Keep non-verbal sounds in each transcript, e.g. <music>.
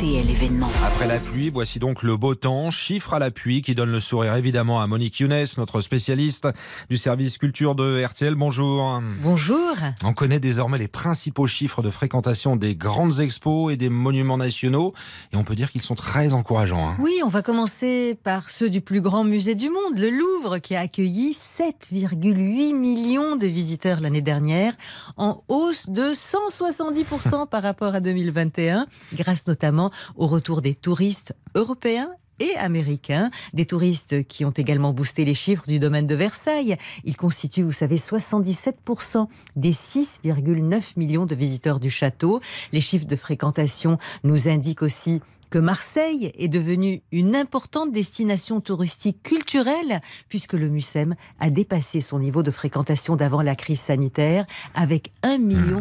RTL événement. Après la pluie, voici donc le beau temps, chiffre à la pluie qui donne le sourire évidemment à Monique Younes, notre spécialiste du service culture de RTL. Bonjour. Bonjour. On connaît désormais les principaux chiffres de fréquentation des grandes expos et des monuments nationaux et on peut dire qu'ils sont très encourageants. hein. Oui, on va commencer par ceux du plus grand musée du monde, le Louvre, qui a accueilli 7,8 millions de visiteurs l'année dernière, en hausse de 170% <laughs> par rapport à 2021, grâce notamment au retour des touristes européens et américains, des touristes qui ont également boosté les chiffres du domaine de Versailles. Ils constituent, vous savez, 77% des 6,9 millions de visiteurs du château. Les chiffres de fréquentation nous indiquent aussi que Marseille est devenue une importante destination touristique culturelle puisque le MUSEM a dépassé son niveau de fréquentation d'avant la crise sanitaire avec 1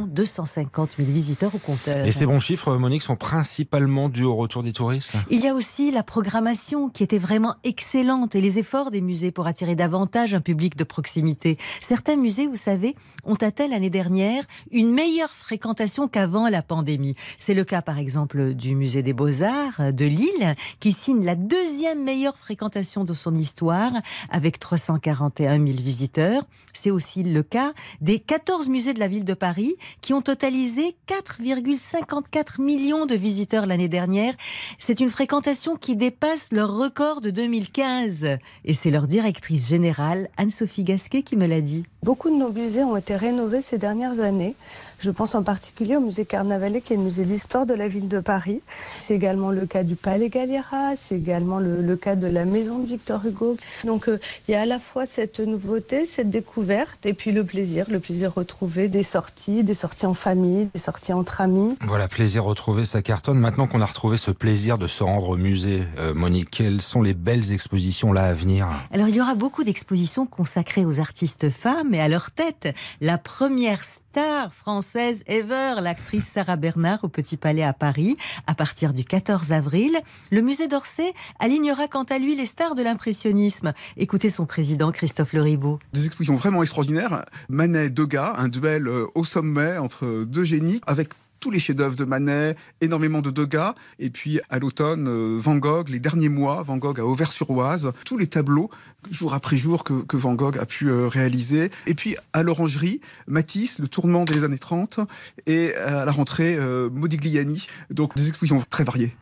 250 000 visiteurs au compteur. Et ces bons chiffres, Monique, sont principalement dus au retour des touristes Il y a aussi la programmation qui était vraiment excellente et les efforts des musées pour attirer davantage un public de proximité. Certains musées, vous savez, ont atteint l'année dernière une meilleure fréquentation qu'avant la pandémie. C'est le cas par exemple du musée des beaux-arts de Lille qui signe la deuxième meilleure fréquentation de son histoire avec 341 000 visiteurs. C'est aussi le cas des 14 musées de la ville de Paris qui ont totalisé 4,54 millions de visiteurs l'année dernière. C'est une fréquentation qui dépasse leur record de 2015. Et c'est leur directrice générale, Anne-Sophie Gasquet, qui me l'a dit. Beaucoup de nos musées ont été rénovés ces dernières années. Je pense en particulier au musée Carnavalet, qui est le musée d'histoire de la ville de Paris. C'est également le cas du Palais Galliera, c'est également le, le, cas de la maison de Victor Hugo. Donc euh, il y a à la fois cette nouveauté, cette découverte, et puis le plaisir, le plaisir retrouvé des sorties, des sorties en famille, des sorties entre amis. Voilà, plaisir retrouvé, ça cartonne. Maintenant qu'on a retrouvé ce plaisir de se rendre au musée, euh, Monique, quelles sont les belles expositions là à venir? Alors il y aura beaucoup d'expositions consacrées aux artistes femmes et à leur tête. La première star française ever, l'actrice Sarah Bernard au Petit Palais à Paris, à partir du 14 avril. Le musée d'Orsay alignera quant à lui les stars de l'impressionnisme. Écoutez son président Christophe Leribaud. Des expositions vraiment extraordinaires. Manet, Degas, un duel euh, au sommet entre deux génies avec tous les chefs-d'œuvre de Manet, énormément de Degas, et puis à l'automne, euh, Van Gogh, les derniers mois, Van Gogh à Auvers-sur-Oise, tous les tableaux, jour après jour, que, que Van Gogh a pu euh, réaliser. Et puis à l'Orangerie, Matisse, le tournement des années 30, et à la rentrée, euh, Modigliani. Donc des expositions très variées.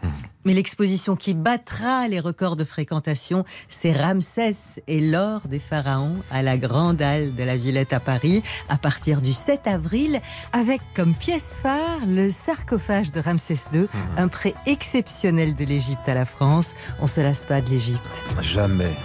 Mais l'exposition qui battra les records de fréquentation, c'est Ramsès et l'or des pharaons à la Grande Halle de la Villette à Paris, à partir du 7 avril, avec comme pièce phare le sarcophage de Ramsès II, mmh. un prêt exceptionnel de l'Égypte à la France. On se lasse pas de l'Égypte. Jamais.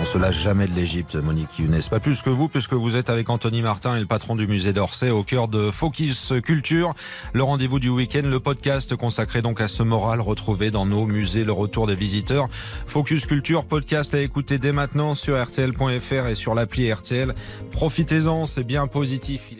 On se lâche jamais de l'Égypte, Monique Younes. Pas plus que vous, puisque vous êtes avec Anthony Martin et le patron du musée d'Orsay au cœur de Focus Culture. Le rendez-vous du week-end, le podcast consacré donc à ce moral retrouvé dans nos musées, le retour des visiteurs. Focus Culture, podcast à écouter dès maintenant sur RTL.fr et sur l'appli RTL. Profitez-en, c'est bien positif.